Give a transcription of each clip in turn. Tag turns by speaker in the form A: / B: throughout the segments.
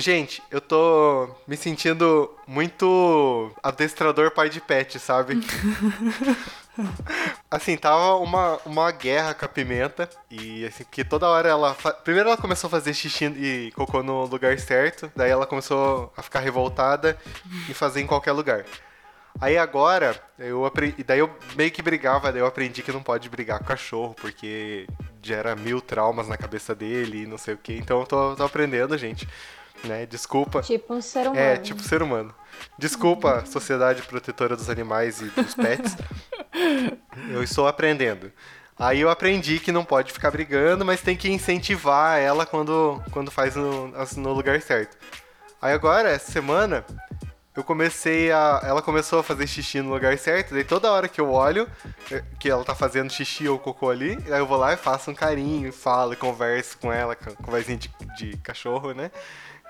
A: Gente, eu tô me sentindo muito adestrador pai de pet, sabe? assim, tava uma, uma guerra com a pimenta. E assim, porque toda hora ela. Fa... Primeiro ela começou a fazer xixi e cocô no lugar certo. Daí ela começou a ficar revoltada e fazer em qualquer lugar. Aí agora, eu aprendi. Daí eu meio que brigava, daí eu aprendi que não pode brigar com cachorro, porque gera mil traumas na cabeça dele e não sei o que. Então eu tô, tô aprendendo, gente. Né? Desculpa.
B: Tipo um ser humano.
A: É, tipo ser humano. Desculpa, Sociedade Protetora dos Animais e dos Pets. eu estou aprendendo. Aí eu aprendi que não pode ficar brigando, mas tem que incentivar ela quando, quando faz no, no lugar certo. Aí agora, essa semana, eu comecei a. Ela começou a fazer xixi no lugar certo, daí toda hora que eu olho eh, que ela tá fazendo xixi ou cocô ali, aí eu vou lá e faço um carinho, falo, converso com ela, com vozinha de, de cachorro, né?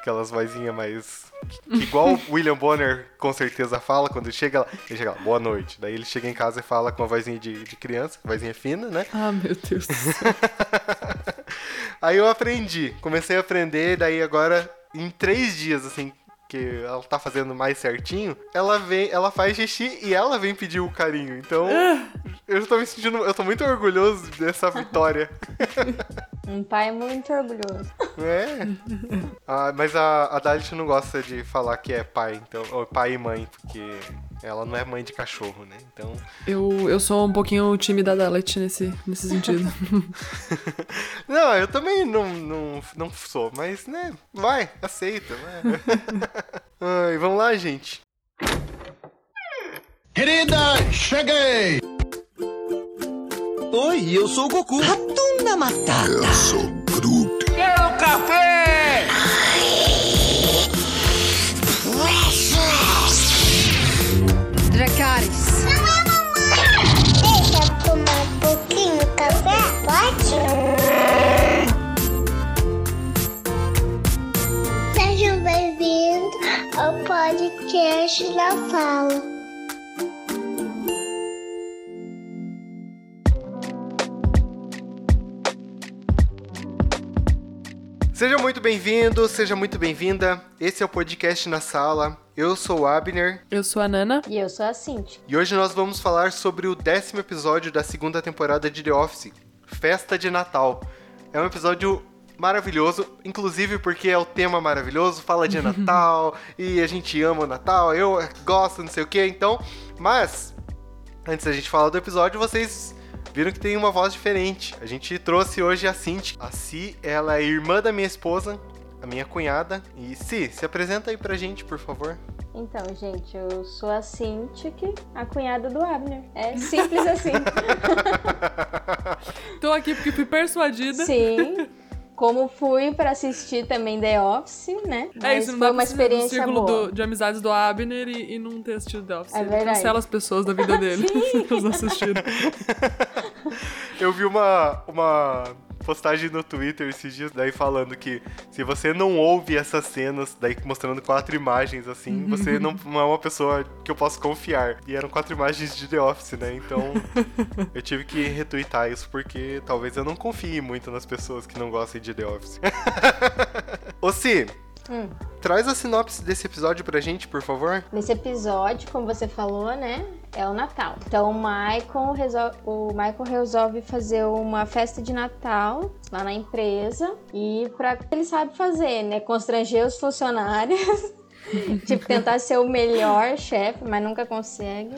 A: Aquelas vozinhas mais. Igual o William Bonner com certeza fala quando ele chega lá. Ele chega lá, boa noite. Daí ele chega em casa e fala com a vozinha de, de criança, vozinha fina, né?
C: Ah, meu Deus do céu.
A: Aí eu aprendi, comecei a aprender, daí agora, em três dias, assim, que ela tá fazendo mais certinho, ela vem, ela faz xixi e ela vem pedir o carinho. Então, eu tô me sentindo, eu tô muito orgulhoso dessa vitória.
B: Um pai muito orgulhoso.
A: É. Ah, mas a, a Dalit não gosta de falar que é pai, então, ou pai e mãe, porque ela não é mãe de cachorro, né? Então.
C: Eu, eu sou um pouquinho o time da Dalet nesse, nesse sentido.
A: não, eu também não, não, não sou, mas, né? Vai, aceita, né? Ai, vamos lá, gente.
D: Querida, cheguei!
E: Oi, eu sou o Goku.
F: Ratunda Matata.
G: Eu sou Groot.
E: Quero café!
H: Café? Pode? Sejam bem-vindos ao podcast da Fala.
A: Seja muito bem-vindo, seja muito bem-vinda. Esse é o podcast na sala. Eu sou o Abner.
C: Eu sou a Nana.
B: E eu sou a Cintia.
A: E hoje nós vamos falar sobre o décimo episódio da segunda temporada de The Office, Festa de Natal. É um episódio maravilhoso, inclusive porque é o tema maravilhoso, fala de Natal e a gente ama o Natal, eu gosto, não sei o que, então. Mas, antes da gente falar do episódio, vocês viram que tem uma voz diferente. A gente trouxe hoje a Cinti. A Si, ela é irmã da minha esposa, a minha cunhada. E Si, se apresenta aí pra gente, por favor.
B: Então, gente, eu sou a Cintia, a cunhada do Abner. É simples assim.
C: Tô aqui porque fui persuadida.
B: Sim. Como fui para assistir também The Office, né?
C: Mas é isso, não foi uma experiência do boa. Do, de amizades do Abner e, e, não ter assistido The Office. É verdade. Cancela as pessoas da vida dele que não assistiram.
A: Eu vi uma, uma postagem no Twitter esses dias, daí falando que se você não ouve essas cenas, daí mostrando quatro imagens assim, você não, não é uma pessoa que eu posso confiar. E eram quatro imagens de The Office, né? Então eu tive que retweetar isso porque talvez eu não confie muito nas pessoas que não gostem de The Office. Ô, Si, Hum. Traz a sinopse desse episódio pra gente, por favor.
B: Nesse episódio, como você falou, né? É o Natal. Então o Michael, resolve, o Michael resolve fazer uma festa de Natal lá na empresa. E pra ele sabe fazer, né? Constranger os funcionários. tipo, tentar ser o melhor chefe, mas nunca consegue.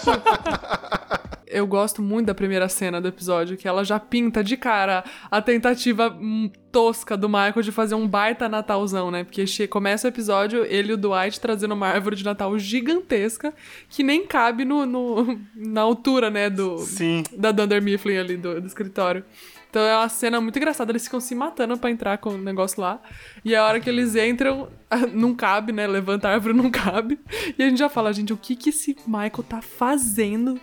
C: tipo, eu gosto muito da primeira cena do episódio, que ela já pinta de cara a tentativa hum, tosca do Michael de fazer um baita Natalzão, né? Porque começa o episódio, ele e o Dwight trazendo uma árvore de Natal gigantesca que nem cabe no, no na altura, né? Do,
A: Sim.
C: Da Dunder Mifflin ali do, do escritório. Então é uma cena muito engraçada, eles ficam se matando para entrar com o negócio lá. E a hora que eles entram, não cabe, né? Levanta a árvore, não cabe. E a gente já fala, gente, o que que esse Michael tá fazendo?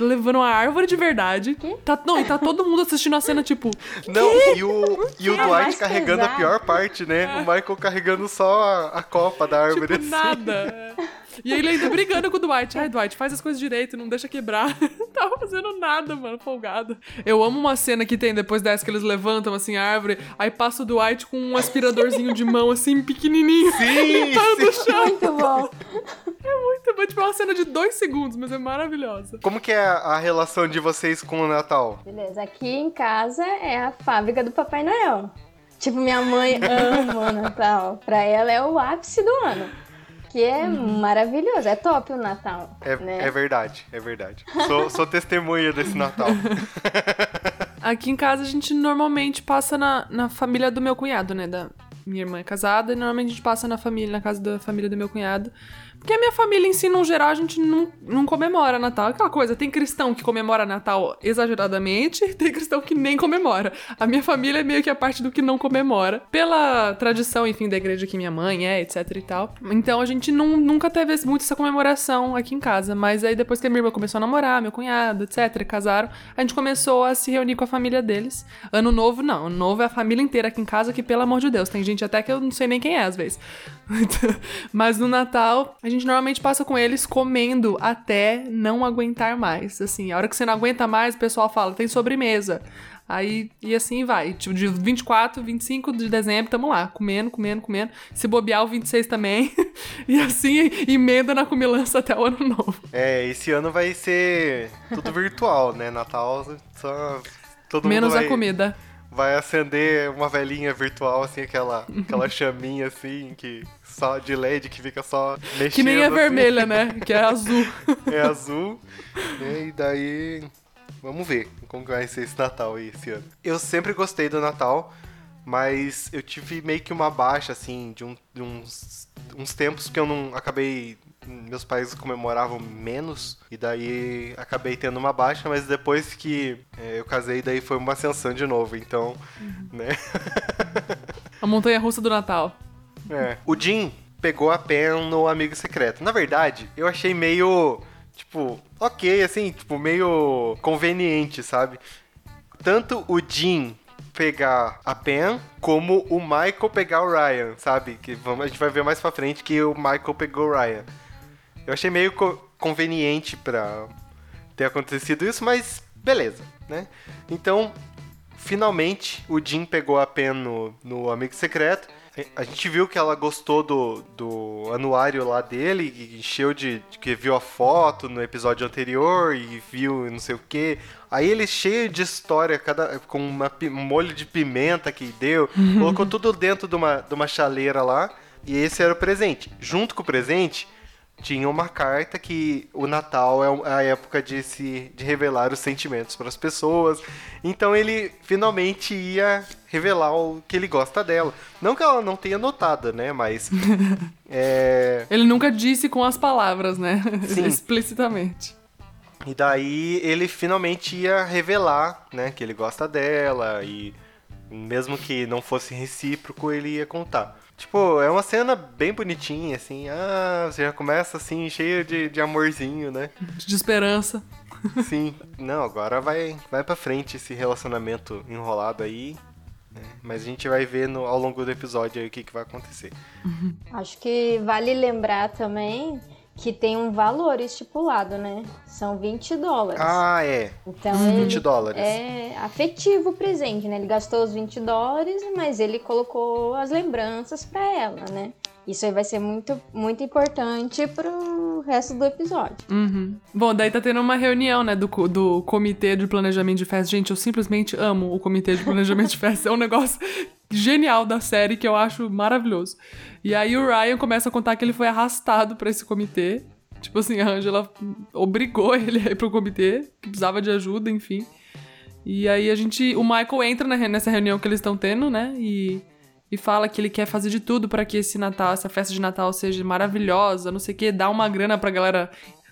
C: Levando uma árvore de verdade. Tá, não, e tá todo mundo assistindo a cena, tipo.
A: Não, e o, e o Dwight carregando pesado. a pior parte, né? É. O Michael carregando só a, a copa da árvore.
C: Tipo, nada. E ele ainda brigando com o Dwight. Ai, Dwight, faz as coisas direito, não deixa quebrar. Tava fazendo nada, mano, folgado. Eu amo uma cena que tem depois dessa que eles levantam, assim, a árvore, aí passa o Dwight com um aspiradorzinho de mão, assim, pequenininho.
A: Sim,
C: limpando o chão.
B: Muito bom.
C: Muito bom. Tipo, é uma cena de dois segundos, mas é maravilhosa.
A: Como que é a relação de vocês com o Natal?
B: Beleza, aqui em casa é a fábrica do Papai Noel. Tipo, minha mãe ama o Natal. Pra ela é o ápice do ano. Que é maravilhoso, é top o Natal.
A: É,
B: né?
A: é verdade, é verdade. Sou, sou testemunha desse Natal.
C: Aqui em casa a gente normalmente passa na, na família do meu cunhado, né? Da minha irmã é casada e normalmente a gente passa na família, na casa da família do meu cunhado. Porque a minha família em si, no geral, a gente não, não comemora Natal. Aquela coisa, tem cristão que comemora Natal exageradamente, tem cristão que nem comemora. A minha família é meio que a parte do que não comemora. Pela tradição, enfim, da igreja que minha mãe é, etc e tal. Então a gente não, nunca teve muito essa comemoração aqui em casa. Mas aí depois que a minha irmã começou a namorar, meu cunhado, etc, casaram, a gente começou a se reunir com a família deles. Ano novo, não. Ano novo é a família inteira aqui em casa, que pelo amor de Deus, tem gente até que eu não sei nem quem é às vezes. Mas no Natal, a gente normalmente passa com eles comendo até não aguentar mais. Assim, a hora que você não aguenta mais, o pessoal fala, tem sobremesa. Aí, e assim vai. Tipo, de 24, 25 de dezembro, tamo lá, comendo, comendo, comendo. Se bobear o 26 também. e assim, emenda na comilança até o ano novo.
A: É, esse ano vai ser tudo virtual, né? Natal só. Todo
C: Menos
A: mundo vai,
C: a comida.
A: Vai acender uma velhinha virtual, assim, aquela, aquela chaminha assim, que só de LED que fica só mexendo.
C: Que nem é
A: assim.
C: vermelha, né? Que é azul.
A: É azul. E daí. Vamos ver como que vai ser esse Natal aí esse ano. Eu sempre gostei do Natal, mas eu tive meio que uma baixa, assim, de, um- de uns, uns tempos que eu não acabei. Meus pais comemoravam menos, e daí acabei tendo uma baixa, mas depois que é, eu casei, daí foi uma ascensão de novo, então, né?
C: A montanha russa do Natal.
A: É. O Jim pegou a Pen no Amigo Secreto. Na verdade, eu achei meio, tipo, ok, assim, tipo, meio conveniente, sabe? Tanto o Jim pegar a Pen, como o Michael pegar o Ryan, sabe? Que vamos, a gente vai ver mais pra frente que o Michael pegou o Ryan. Eu achei meio co- conveniente pra ter acontecido isso, mas beleza, né? Então, finalmente o Jim pegou a Pen no, no Amigo Secreto. A gente viu que ela gostou do, do anuário lá dele, encheu de, de que viu a foto no episódio anterior e viu não sei o que. Aí ele cheio de história, cada, com uma, um molho de pimenta que deu, colocou tudo dentro de uma, de uma chaleira lá. E esse era o presente. Junto com o presente, tinha uma carta que o Natal é um- a época de se de revelar os sentimentos para as pessoas. Então ele finalmente ia revelar o que ele gosta dela. Não que ela não tenha notado, né? Mas é,
C: Ele nunca disse com as palavras, né?
A: Sim.
C: Explicitamente.
A: e daí ele finalmente ia revelar, né, que ele gosta dela e mesmo que não fosse recíproco, ele ia contar. Tipo, é uma cena bem bonitinha, assim. Ah, você já começa assim, cheio de, de amorzinho, né?
C: De esperança.
A: Sim. Não, agora vai, vai pra frente esse relacionamento enrolado aí. né? Mas a gente vai ver no- ao longo do episódio aí o que, que vai acontecer.
B: Acho que vale lembrar também que tem um valor estipulado, né? São 20 dólares.
A: Ah, é.
B: Então
A: 20
B: ele
A: dólares.
B: é afetivo o presente, né? Ele gastou os 20 dólares, mas ele colocou as lembranças pra ela, né? Isso aí vai ser muito, muito importante pro resto do episódio.
C: Uhum. Bom, daí tá tendo uma reunião, né, do, do comitê de planejamento de festa. Gente, eu simplesmente amo o comitê de planejamento de festa. É um negócio genial da série que eu acho maravilhoso. E aí o Ryan começa a contar que ele foi arrastado pra esse comitê. Tipo assim, a Angela obrigou ele a ir pro comitê, que precisava de ajuda, enfim. E aí a gente. O Michael entra nessa reunião que eles estão tendo, né? E, e fala que ele quer fazer de tudo pra que esse Natal, essa festa de Natal seja maravilhosa, não sei o quê, dar uma grana pra galera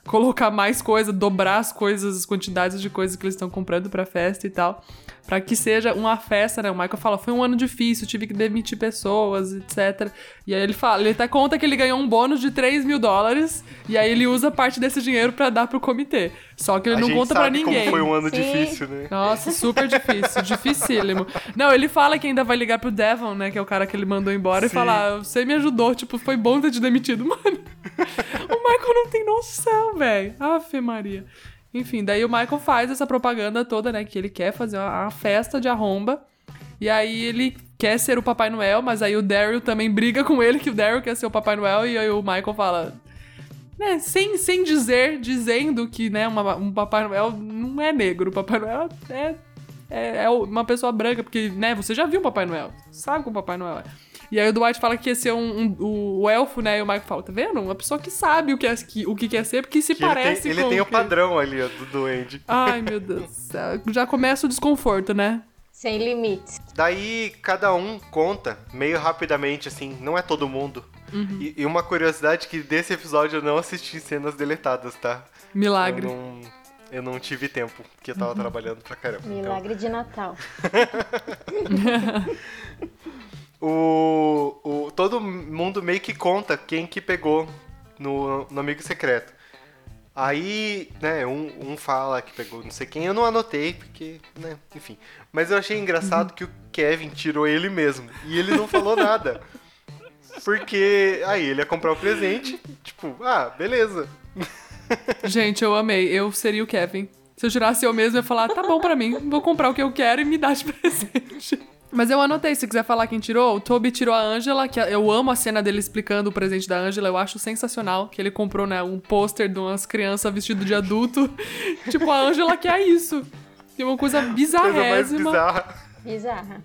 C: colocar mais coisa, dobrar as coisas, as quantidades de coisas que eles estão comprando pra festa e tal. Pra que seja uma festa, né? O Michael fala, foi um ano difícil, tive que demitir pessoas, etc. E aí ele fala, ele até conta que ele ganhou um bônus de 3 mil dólares, e aí ele usa parte desse dinheiro pra dar pro comitê. Só que ele
A: a
C: não
A: gente
C: conta pra
A: sabe
C: ninguém.
A: como foi um ano
B: Sim.
A: difícil, né?
C: Nossa, super difícil, dificílimo. Não, ele fala que ainda vai ligar pro Devon, né, que é o cara que ele mandou embora, e
A: Sim.
C: falar, você me ajudou, tipo, foi bom ter te demitido, mano. O Michael não tem noção, velho. Ave Maria. Enfim, daí o Michael faz essa propaganda toda, né? Que ele quer fazer uma, uma festa de arromba. E aí ele quer ser o Papai Noel, mas aí o Daryl também briga com ele que o Daryl quer ser o Papai Noel. E aí o Michael fala. Né, sem, sem dizer, dizendo que né, uma- um Papai Noel não é negro. O Papai Noel é, é, é uma pessoa branca, porque né, você já viu o Papai Noel. Sabe como o Papai Noel é. E aí o Dwight fala que ia ser um, um- o, o elfo, né? E o Michael fala, tá vendo? Uma pessoa que sabe o que, é, que, o que quer ser, porque se
A: Que ele
C: parece
A: tem, ele
C: com
A: tem o
C: que-
A: padrão ali, ó, do duende.
C: Ai, meu Deus. do céu. Já começa o desconforto, né?
B: Sem limites.
A: Daí cada um conta meio rapidamente, assim, não é todo mundo.
C: Uhum.
A: E, e uma curiosidade que desse episódio eu não assisti cenas deletadas, tá?
C: Milagre.
A: Eu não, eu não tive tempo, porque eu tava trabalhando pra caramba. Então,
B: Milagre de Natal.
A: o, o, todo mundo meio que conta quem que pegou no, no Amigo Secreto. Aí, né, um, um fala que pegou não sei quem, eu não anotei, porque, né, enfim. Mas eu achei engraçado que o Kevin tirou ele mesmo. E ele não falou nada. Porque aí ele ia comprar o presente, tipo, ah, beleza.
C: Gente, eu amei. Eu seria o Kevin. Se eu tirasse eu mesmo, eu ia falar, tá bom pra mim, vou comprar o que eu quero e me dar de presente. Mas eu anotei, se quiser falar quem tirou, o Toby tirou a Angela, que eu amo a cena dele explicando o presente da Angela, eu acho sensacional, que ele comprou, né, um pôster de umas crianças vestido de adulto. tipo, a Angela quer isso. Tem uma coisa
A: Coisa mais
C: bizarrésima.
A: bizarra.
B: Bizarra.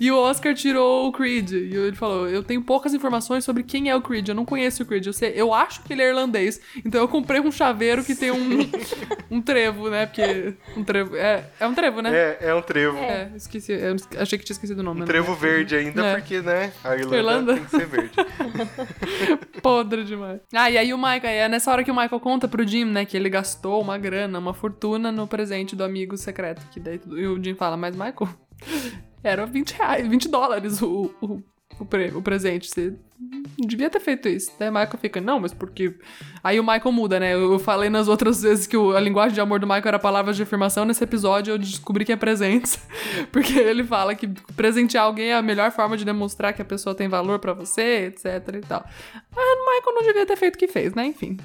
C: E o Oscar tirou o Creed. E ele falou: Eu tenho poucas informações sobre quem é o Creed. Eu não conheço o Creed. Eu, sei, eu acho que ele é irlandês. Então eu comprei um chaveiro que tem um, um trevo, né? Porque. Um trevo. É, é um trevo, né?
A: É, é um trevo.
C: É, esqueci. Eu achei que tinha esquecido o nome.
A: Um
C: né?
A: trevo verde ainda,
C: É.
A: porque, né, a Irlanda,
C: Irlanda.
A: tem que ser verde.
C: Podre demais. Ah, e aí o Michael, é nessa hora que o Michael conta pro Jim, né, que ele gastou uma grana, uma fortuna no presente do amigo secreto. Que daí e o Jim fala, mas Michael, era 20 reais, 20 dólares o, o, o, pre- o presente. Você devia ter feito isso. Daí o Michael fica, não, mas porque. Aí o Michael muda, né? Eu falei nas outras vezes que o- a linguagem de amor do Michael era palavras de afirmação. Nesse episódio eu descobri que é presentes. Porque ele fala que presentear alguém é a melhor forma de demonstrar que a pessoa tem valor pra você, etc e tal. Mas o Michael não devia ter feito o que fez, né? Enfim.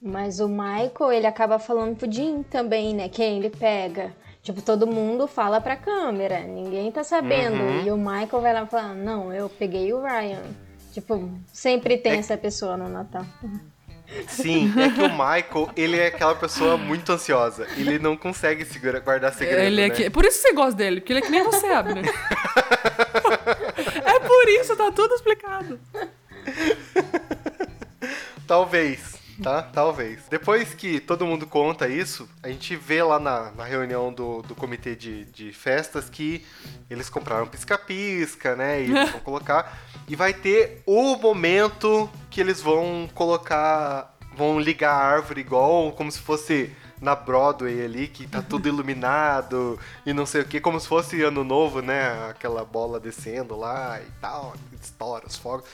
B: Mas o Michael, ele acaba falando pro Jim também, né? Quem ele pega. Tipo, todo mundo fala pra câmera, ninguém tá sabendo.
A: Uhum.
B: E o Michael vai lá falar, não, eu peguei o Ryan. Tipo, sempre tem
A: É-
B: essa pessoa no Natal.
A: Sim, é que o Michael, ele é aquela pessoa muito ansiosa. Ele não consegue segura, guardar segredo,
C: ele é
A: né?
C: que... Por isso que você gosta dele, porque ele é que nem você, Abner. é por isso, tá tudo explicado.
A: Talvez, tá? Talvez. Depois que todo mundo conta isso, a gente vê lá na, na reunião do, do comitê de, de festas que eles compraram pisca-pisca, né? E eles vão colocar. E vai ter o momento que eles vão colocar. Vão ligar a árvore igual como se fosse na Broadway ali, que tá tudo iluminado e não sei o que, como se fosse ano novo, né? Aquela bola descendo lá e tal, estoura os fogos.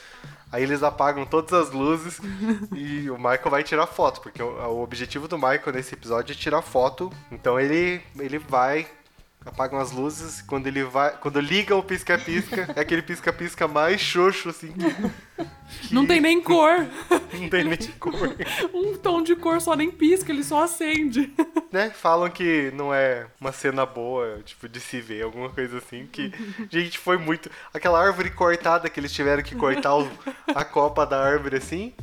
A: Aí eles apagam todas as luzes e o Michael vai tirar foto, porque o, o objetivo do Michael nesse episódio é tirar foto. Então ele, ele vai, apagam as luzes, quando ele vai. Quando liga o pisca-pisca, é aquele pisca-pisca mais xoxo, assim. que
C: Não tem nem cor.
A: Não tem nem cor.
C: Um tom de cor só nem pisca, ele só acende.
A: né? Falam que não é uma cena boa, tipo, de se ver, alguma coisa assim. Que, gente, foi muito. Aquela árvore cortada que eles tiveram que cortar o- a copa da árvore assim.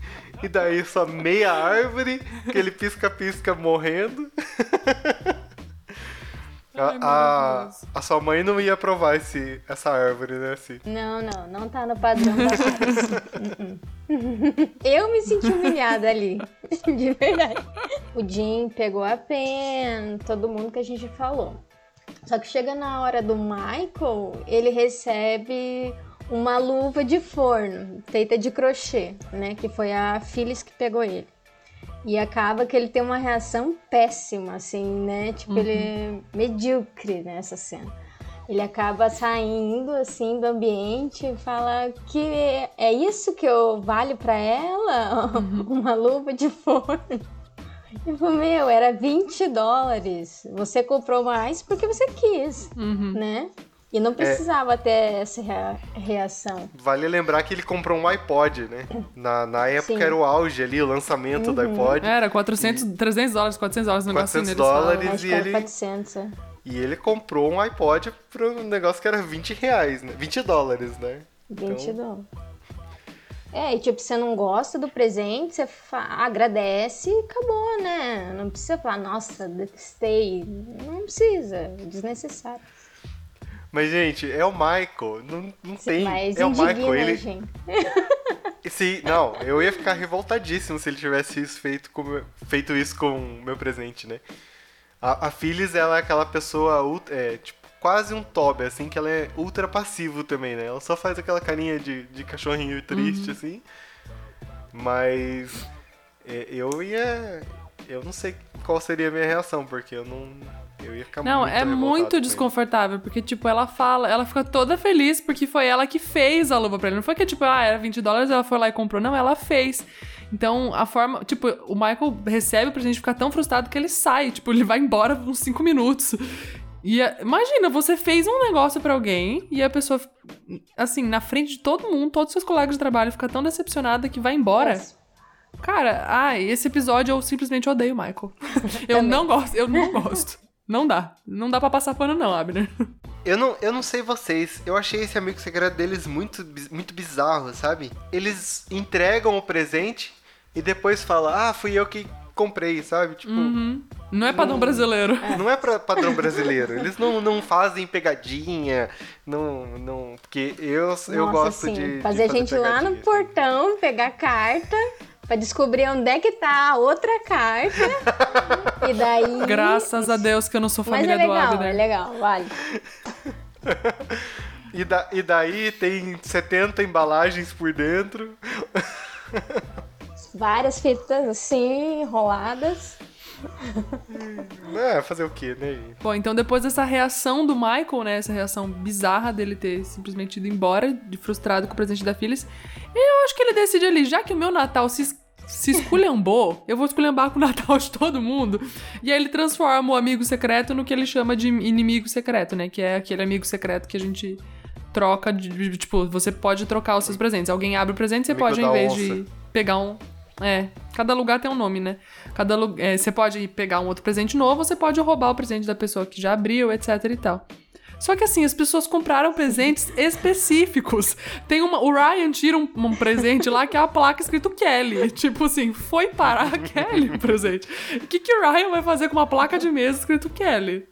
A: E daí só meia árvore, aquele pisca-pisca morrendo. A,
C: Ai,
A: a, a sua mãe não ia provar esse, essa árvore, né? Assim.
B: Não, não, não tá no padrão da. Eu me senti humilhada ali, de verdade. O Jim pegou a pen, todo mundo que a gente falou. Só que chega na hora do Michael, ele recebe uma luva de forno, feita de crochê, né? Que foi a Phyllis que pegou ele. E acaba que ele tem uma reação péssima, assim, né? Tipo, ele é medíocre nessa cena. Ele acaba saindo, assim, do ambiente e fala que é isso que eu valho pra ela? uma luva de forno. Tipo, meu, era 20 dólares. Você comprou mais porque você quis,
C: Uhum.
B: né? E não precisava ter essa rea- reação.
A: Vale lembrar que ele comprou um iPod, né? Na, na época
B: Sim.
A: era o auge ali, o lançamento do iPod.
C: Era 400, 300 dólares, 400 dólares, negocinho
A: 400
C: eles falam.
A: dólares. E ele-
B: 400. é.
A: E ele comprou um iPod para um negócio que era 20 reais, né? 20 dólares, né?
B: 20
A: Então-
B: dólares. É, e tipo, você não gosta do presente, você fa- agradece e acabou, né? Não precisa falar, nossa, detestei. Não precisa, é desnecessário.
A: Mas, gente, é o Michael. Não, não tem.
B: Mas
A: é o Michael. Ele,
B: gente.
A: se, não, eu ia ficar revoltadíssimo se ele tivesse isso feito, com, feito isso com o meu presente, né? A, a Phyllis, ela é aquela pessoa, é, tipo, quase um Toby, assim, que ela é ultra passivo também, né? Ela só faz aquela carinha de, de cachorrinho triste,
B: Uhum.
A: assim. Mas é, eu ia. Eu não sei qual seria a minha reação, porque eu não. Eu ia ficar
C: Não,
A: muito
C: é muito desconfortável, porque, tipo, ela fala, ela fica toda feliz porque foi ela que fez a luva pra ele. Não foi que, tipo, ah, era 20 dólares, ela foi lá e comprou. Não, ela fez. Então, a forma. Tipo, o Michael recebe o presente e fica tão frustrado que ele sai. Tipo, ele vai embora uns 5 minutos. E a- imagina, você fez um negócio pra alguém e a pessoa, assim, na frente de todo mundo, todos os seus colegas de trabalho, fica tão decepcionada que vai embora.
B: Nossa.
C: Cara, ai, esse episódio eu simplesmente odeio o Michael. eu não gosto, eu não gosto. Não dá. Não dá pra passar pano, não, Abner.
A: Eu não, eu não sei vocês, eu achei esse amigo secreto deles muito, muito bizarro, sabe? Eles entregam o presente e depois falam, ah, fui eu que comprei, sabe? Tipo,
C: Uhum. Não é padrão brasileiro.
A: não é pra padrão brasileiro. Eles não, não fazem pegadinha, não, não, porque eu, eu
B: Nossa,
A: gosto
B: assim,
A: de, de
B: fazer a gente ir lá no portão, pegar carta, pra descobrir onde é que tá a outra carta. e daí.
C: Graças a Deus que eu não sou
B: Mas
C: família
B: é legal,
C: do Abner.
B: é legal, vale.
A: E, da, e daí tem 70 embalagens por dentro.
B: Várias fitas assim, enroladas.
A: É, fazer o quê, né?
C: Bom, então depois dessa reação do Michael, né? Essa reação bizarra dele ter simplesmente ido embora, de frustrado com o presente da Phyllis, eu acho que ele decide ali, já que o meu Natal se, se esculhambou, eu vou esculhambar com o Natal de todo mundo. E aí ele transforma o amigo secreto no que ele chama de inimigo secreto, né? Que é aquele amigo secreto que a gente troca de, tipo, você pode trocar os seus presentes. Alguém abre o presente, você
A: Amigo
C: pode, em vez
A: onça.
C: de pegar um. É, cada lugar tem um nome, né? Cada lu- é, você pode pegar um outro presente novo, você pode roubar o presente da pessoa que já abriu, etc e tal. Só que assim, as pessoas compraram presentes específicos. Tem uma. O Ryan tira um, um presente lá que é a placa escrito Kelly. Tipo assim, foi parar a Kelly o presente. O que, que o Ryan vai fazer com uma placa de mesa escrito Kelly?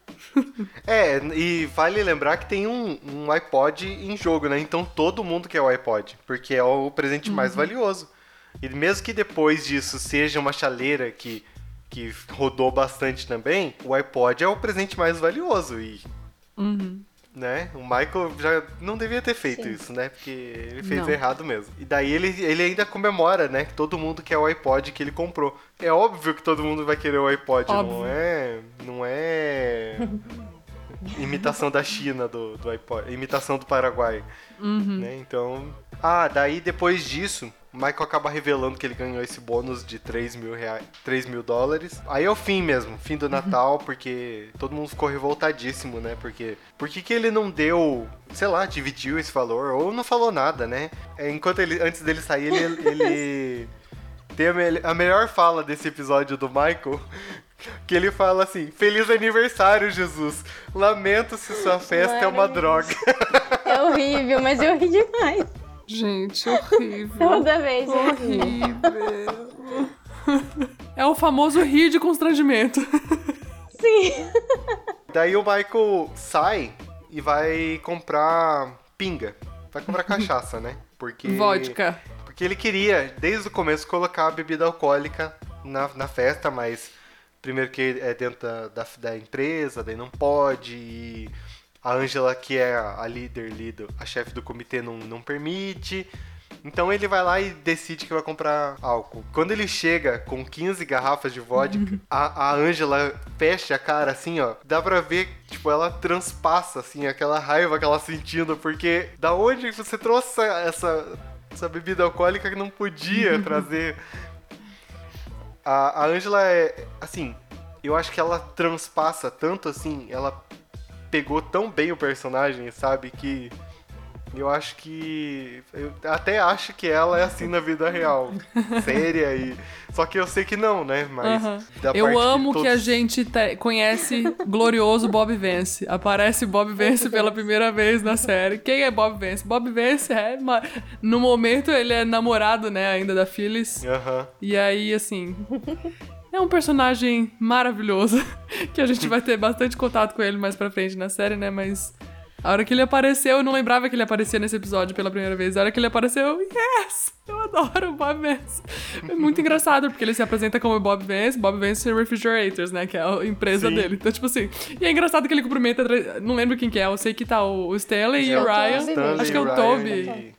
A: É, e vale lembrar que tem um, um iPod em jogo, né? Então todo mundo quer o iPod, porque é o presente mais valioso. E mesmo que depois disso seja uma chaleira que, que rodou bastante também, o iPod é o presente mais valioso. E, né? O Michael já não devia ter feito
B: Sim.
A: isso, né? Porque ele fez
C: Não.
A: errado mesmo. E daí ele, ele ainda comemora, né? Que todo mundo quer o iPod que ele comprou. É óbvio que todo mundo vai querer o iPod,
C: Óbvio.
A: não é? Não é imitação da China do, do iPod, imitação do Paraguai, né? Então, ah, daí depois disso, o Michael acaba revelando que ele ganhou esse bônus de 3 mil, reais, 3 mil dólares. Aí é o fim mesmo, fim do Natal, porque todo mundo ficou revoltadíssimo, né? Porque por que, que ele não deu, sei lá, dividiu esse valor, ou não falou nada, né? É, Enquanto ele, antes dele sair, ele, ele tem a, mel- a melhor fala desse episódio do Michael, que ele fala assim: Feliz aniversário, Jesus! Lamento se sua festa é uma droga.
B: É horrível, mas eu ri demais.
C: Gente, horrível.
B: Toda vez ri.
C: horrível. É o famoso rir de constrangimento.
B: Sim.
A: Daí o Michael sai e vai comprar pinga. Vai comprar cachaça, né? Porque.
C: Vodka.
A: Porque ele queria, desde o começo, colocar a bebida alcoólica na, na festa, mas primeiro que é dentro da, da, da empresa, daí não pode. E a Angela, que é a líder, líder a chefe do comitê, não, não permite. Então ele vai lá e decide que vai comprar álcool. Quando ele chega com 15 garrafas de vodka, a, a Angela fecha a cara assim, ó. Dá pra ver, tipo, ela transpassa, assim, aquela raiva que ela sentindo. Porque da onde você trouxe essa, essa bebida alcoólica que não podia trazer? A, a Angela é, assim, eu acho que ela transpassa tanto assim, ela pegou tão bem o personagem, sabe? Que eu acho que. Eu até acho que ela é assim na vida real. séria e. Só que eu sei que não, né? Mas.
C: Eu
A: parte
C: amo que,
A: todos-
C: a gente te- conhece glorioso Bob Vance. Aparece Bob Vance pela primeira vez na série. Quem é Bob Vance? Bob Vance é. No momento ele é namorado, né, ainda da Phyllis.
A: Aham.
C: E aí, assim. É um personagem maravilhoso. Que a gente vai ter bastante contato com ele mais pra frente na série, né? Mas. A hora que ele apareceu, eu não lembrava que ele aparecia nesse episódio pela primeira vez. A hora que ele apareceu, eu, yes! Eu adoro o Bob Vance. É muito engraçado, porque ele se apresenta como Bob Vance, Bob Vance Refrigerators, né? Que é a empresa
A: Sim.
C: dele. Então, tipo assim. E é engraçado que ele cumprimenta. Não lembro quem que é, eu sei que tá o Stanley e
B: É
C: o Ryan.
A: Stanley,
C: Acho que é o
A: Ryan
C: Toby.
A: e-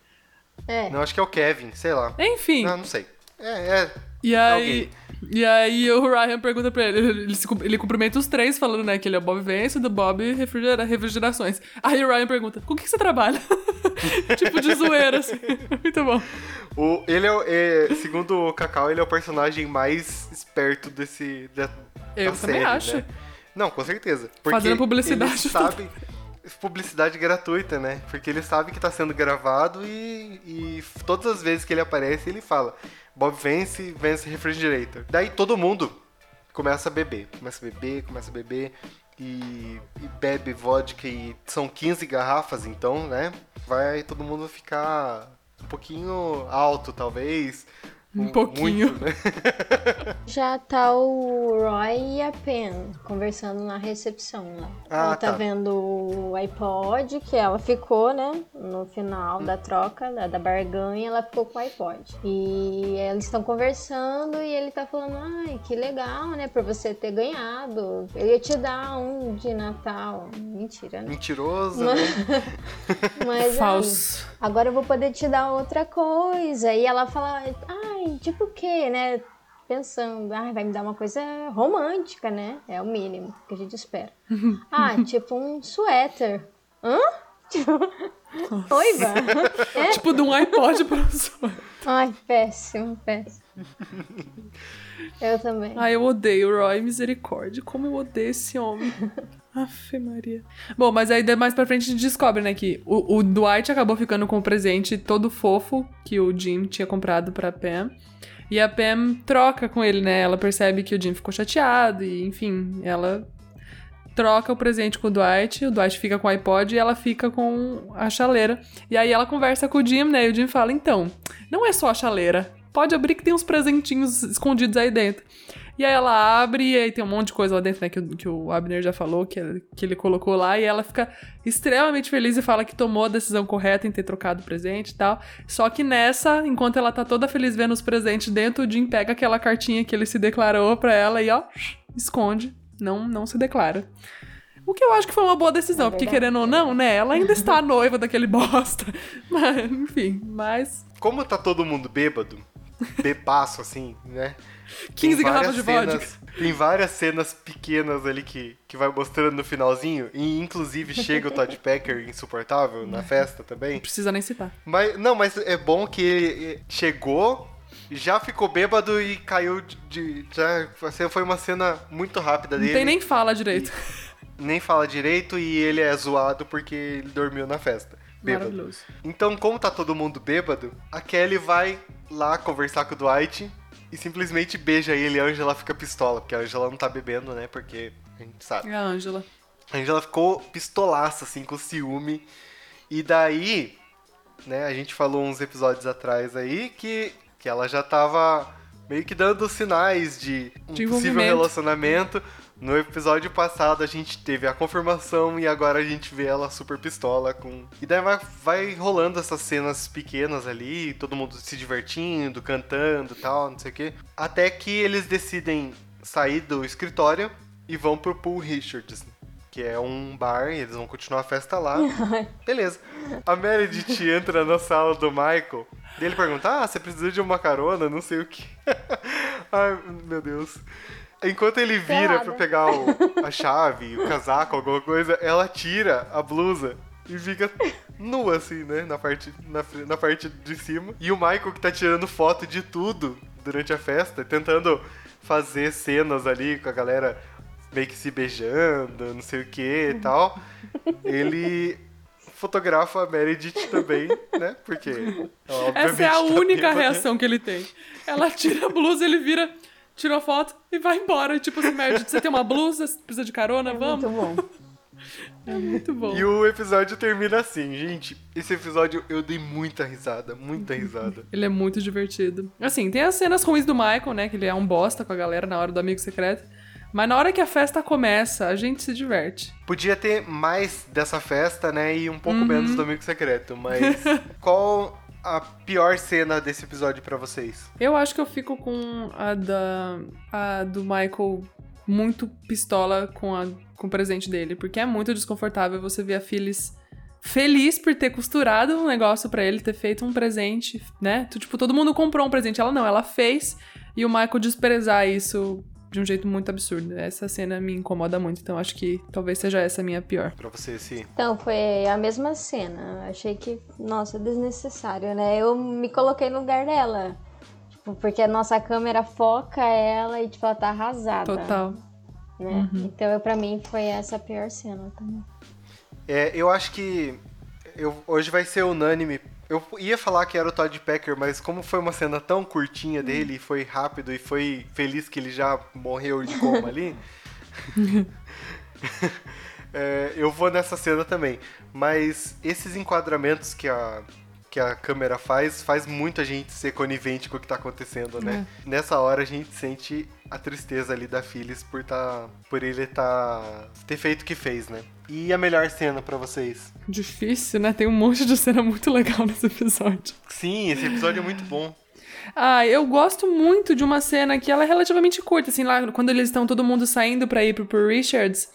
B: É.
A: Não, acho que é o Kevin, sei lá.
C: Enfim.
A: Não, não sei. É, é.
C: E aí,
A: Alguém.
C: e aí o Ryan pergunta pra ele, ele, se ele cumprimenta os três, falando, né, que ele é o Bob Vance, do Bob Refrigera- Refrigerações. Aí o Ryan pergunta, com o que, você trabalha? tipo de zoeira, assim. Muito bom.
A: O, ele é, é, segundo o Cacau, ele é o personagem mais esperto desse da,
C: Eu
A: da
C: também
A: série,
C: acho.
A: né? Não, com certeza. Porque
C: Fazendo publicidade.
A: Ele sabe publicidade gratuita, né? Porque ele sabe que tá sendo gravado e, e todas as vezes que ele aparece ele fala Bob Vance, Vance Refrigerator. Daí todo mundo começa a beber, começa a beber, começa a beber e, e bebe vodka e são 15 garrafas, então, né? Vai todo mundo ficar um pouquinho alto, talvez.
C: Um pouquinho.
A: Muito, né?
B: Já tá o Roy e a Pen conversando na recepção lá.
A: Ah,
B: ela tá,
A: tá.
B: vendo o iPod, que ela ficou, né? No final da troca, da, da barganha, ela ficou com o iPod. E eles estão conversando e ele tá falando, ai, que legal, né? Por você ter ganhado. Eu ia te dar um de Natal. Mentira, né?
A: Mentiroso,
B: Mas-
A: né?
B: Mas aí,
C: Falso.
B: agora eu vou poder te dar outra coisa. E ela fala, ai, tipo o quê, né? Pensando, ai, vai me dar uma coisa romântica, né? É o mínimo que a gente espera. ah, tipo um suéter. Hã? Tipo, noiva? É?
C: Tipo de um iPod pro sonho.
B: Ai, péssimo, péssimo. Eu também.
C: Ai, eu odeio o Roy, misericórdia. Como eu odeio esse homem. Afe Maria. Bom, mas aí mais pra frente a gente descobre, né, que o, o Dwight acabou ficando com o presente todo fofo que o Jim tinha comprado pra Pam. E a Pam troca com ele, né? Ela percebe que o Jim ficou chateado e, enfim, ela troca o presente com o Dwight, o Dwight fica com o iPod e ela fica com a chaleira. E aí ela conversa com o Jim, né? E o Jim fala: então, não é só a chaleira. Pode abrir que tem uns presentinhos escondidos aí dentro. E aí ela abre e aí tem um monte de coisa lá dentro, né? Que, o- que o Abner já falou, que, ele- que ele colocou lá. E ela fica extremamente feliz e fala que tomou a decisão correta em ter trocado o presente e tal. Só que nessa, enquanto ela tá toda feliz vendo os presentes dentro, o Jim pega aquela cartinha que ele se declarou pra ela e ó, esconde. Não, não se declara. O que eu acho que foi uma boa decisão,
B: É
C: porque querendo ou não, né? Ela ainda está noiva daquele bosta. Mas, enfim, mas.
A: Como tá todo mundo bêbado, bebaço assim, né?
C: 15
A: Tem
C: garrafas de vodka.
A: cenas- Tem várias cenas pequenas ali que, que vai mostrando no finalzinho. E inclusive chega o Todd Packer insuportável na festa também.
C: Não precisa nem citar.
A: Mas, não, mas é bom que ele chegou, já ficou bêbado e caiu de. já, assim, foi uma cena muito rápida
C: Não
A: dele.
C: tem nem fala direito.
A: nem fala direito e ele é zoado porque ele dormiu na festa. Bêbado.
C: Maravilhoso.
A: Então, como tá todo mundo bêbado, a Kelly vai lá conversar com o Dwight e simplesmente beija ele e a Angela fica pistola, porque a Angela não tá bebendo, né? Porque a gente sabe.
C: É a Ângela.
A: A Angela ficou pistolaça, assim, com ciúme. E daí, né, a gente falou uns episódios atrás aí que, que ela já tava meio que dando sinais de um
C: De
A: possível relacionamento. No episódio passado a gente teve a confirmação e agora a gente vê ela super pistola com. E daí vai, vai rolando essas cenas pequenas ali, todo mundo se divertindo, cantando e tal, não sei o quê. Até que eles decidem sair do escritório e vão pro Pool Richards, que é um bar, e eles vão continuar a festa lá. Beleza. A Meredith entra na sala do Michael. E ele pergunta: Ah, você precisa de uma carona? Não sei o que. Ai, meu Deus. Enquanto ele vira
B: Pelada.
A: pra pegar o- a chave, o casaco, alguma coisa, ela tira a blusa e fica nua, assim, né? Na parte, na, na parte de cima. E o Michael que tá tirando foto de tudo durante a festa, tentando fazer cenas ali com a galera meio que se beijando, não sei o que e tal, ele fotografa a Meredith também, né? Porque
C: Essa é a
A: tá
C: única
A: bêbada.
C: reação que ele tem. Ela tira a blusa, ele vira, tira a foto e vai embora. Tipo assim, Meredith, você tem uma blusa? Você precisa de carona? Vamos?
B: Muito bom.
C: É muito bom.
A: E o episódio termina assim, gente. Esse episódio eu dei muita risada, muita risada.
C: Ele é muito divertido. Assim, tem as cenas ruins do Michael, né? Que ele é um bosta com a galera na hora do amigo secreto. Mas na hora que a festa começa, a gente se diverte.
A: Podia ter mais dessa festa, né? E um pouco
C: Uhum.
A: menos do Amigo Secreto, mas qual a pior cena desse episódio pra vocês?
C: Eu acho que eu fico com a da. a do Michael muito pistola com, a, com o presente dele. Porque é muito desconfortável você ver a Phyllis feliz por ter costurado um negócio pra ele, ter feito um presente, né? Tipo, todo mundo comprou um presente. Ela não, ela fez. E o Michael desprezar isso de um jeito muito absurdo. Essa cena me incomoda muito. Então acho que talvez seja essa a minha pior.
A: Pra você, sim.
B: Então, foi a mesma cena. Achei que, nossa, desnecessário, né? Eu me coloquei no lugar dela. Tipo, porque a nossa câmera foca ela e, tipo, ela tá arrasada.
C: Total.
B: Né? Então, eu, pra mim, foi essa a pior cena também.
A: É, eu acho que eu, hoje vai ser unânime. Eu ia falar que era o Todd Packer, mas como foi uma cena tão curtinha dele, foi rápido e foi feliz que ele já morreu de coma ali. é, eu vou nessa cena também. Mas esses enquadramentos que a, que a câmera faz, faz muito a gente ser conivente com o que tá acontecendo, né? Nessa hora a gente sente a tristeza ali da Phyllis por, tá, por ele tá, ter feito o que fez, né? E a melhor cena pra vocês?
C: Difícil, né? Tem um monte de cena muito legal nesse episódio.
A: Sim, esse episódio é muito bom.
C: Ah, eu gosto muito de uma cena que ela é relativamente curta, assim, lá quando eles estão todo mundo saindo pra ir pro, pro Richards,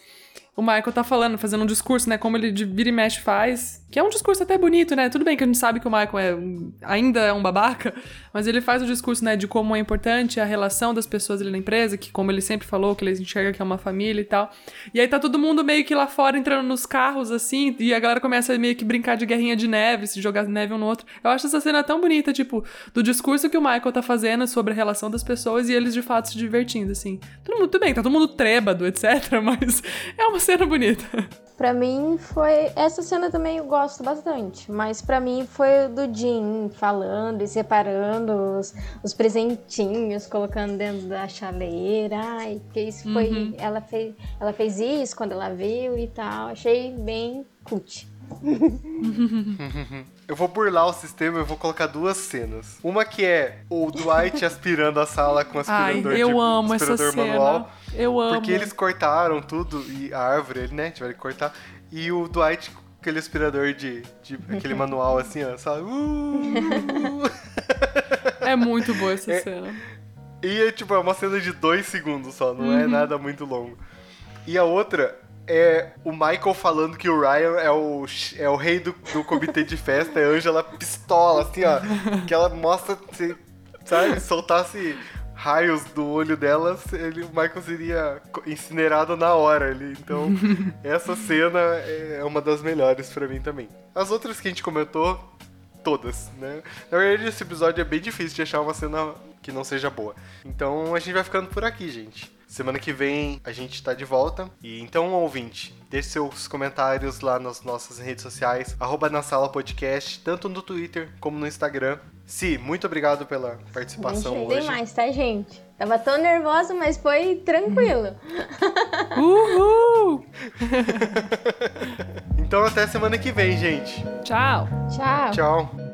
C: o Michael tá falando, fazendo um discurso, né, como ele de vira e mexe faz, que é um discurso até bonito, né, tudo bem que a gente sabe que o Michael é um- ainda é um babaca, mas ele faz o discurso, né, de como é importante a relação das pessoas ali na empresa, que como ele sempre falou, que eles enxergam que é uma família e tal, e aí tá todo mundo meio que lá fora entrando nos carros, assim, e a galera começa meio que brincar de guerrinha de neve, se jogar neve um no outro. Eu acho essa cena tão bonita, tipo, do discurso que o Michael tá fazendo sobre a relação das pessoas e eles de fato se divertindo, assim. Mundo, tudo bem, tá todo mundo trêbado, etc, mas é uma cena bonita.
B: Pra mim foi. Essa cena também eu gosto bastante. Mas pra mim foi o do Jim falando e separando os, os presentinhos, colocando dentro da chaleira. Ai, porque isso foi. Ela, fez, ela fez isso quando ela viu e tal. Achei bem cult.
A: Eu vou burlar o sistema, eu vou colocar duas cenas. Uma que é o Dwight aspirando a sala com
C: Ai,
A: aspirador,
C: eu
A: tipo,
C: amo essa
A: aspirador
C: cena.
A: manual.
C: Eu amo.
A: Porque eles cortaram tudo, e a árvore, né? Tiveram que cortar. E o Dwight com aquele aspirador de. de aquele manual assim, ó, sabe? Uh!
C: É muito boa essa cena.
A: e é tipo, é uma cena de dois segundos só, não
C: Uhum.
A: é nada muito longo. E a outra é o Michael falando que o Ryan é o, é o rei do, do comitê de festa, e a Angela pistola, assim, ó. Que ela mostra, se, sabe, soltasse raios do olho dela, ele, o Michael seria incinerado na hora ali. Então, essa cena é uma das melhores pra mim também. As outras que a gente comentou, todas, né? Na verdade, esse episódio é bem difícil de achar uma cena que não seja boa. Então, a gente vai ficando por aqui, gente. Semana que vem a gente tá de volta. E então, ouvinte, deixe seus comentários lá nas nossas redes sociais, arroba na sala podcast, tanto no Twitter como no Instagram. Si, muito obrigado pela participação
B: Nem tem
A: hoje.
B: mais, tá, gente? Tava tão nervosa, mas foi tranquilo.
C: Uhul!
A: Então até semana que vem, gente.
C: Tchau!
B: Tchau.
A: Tchau.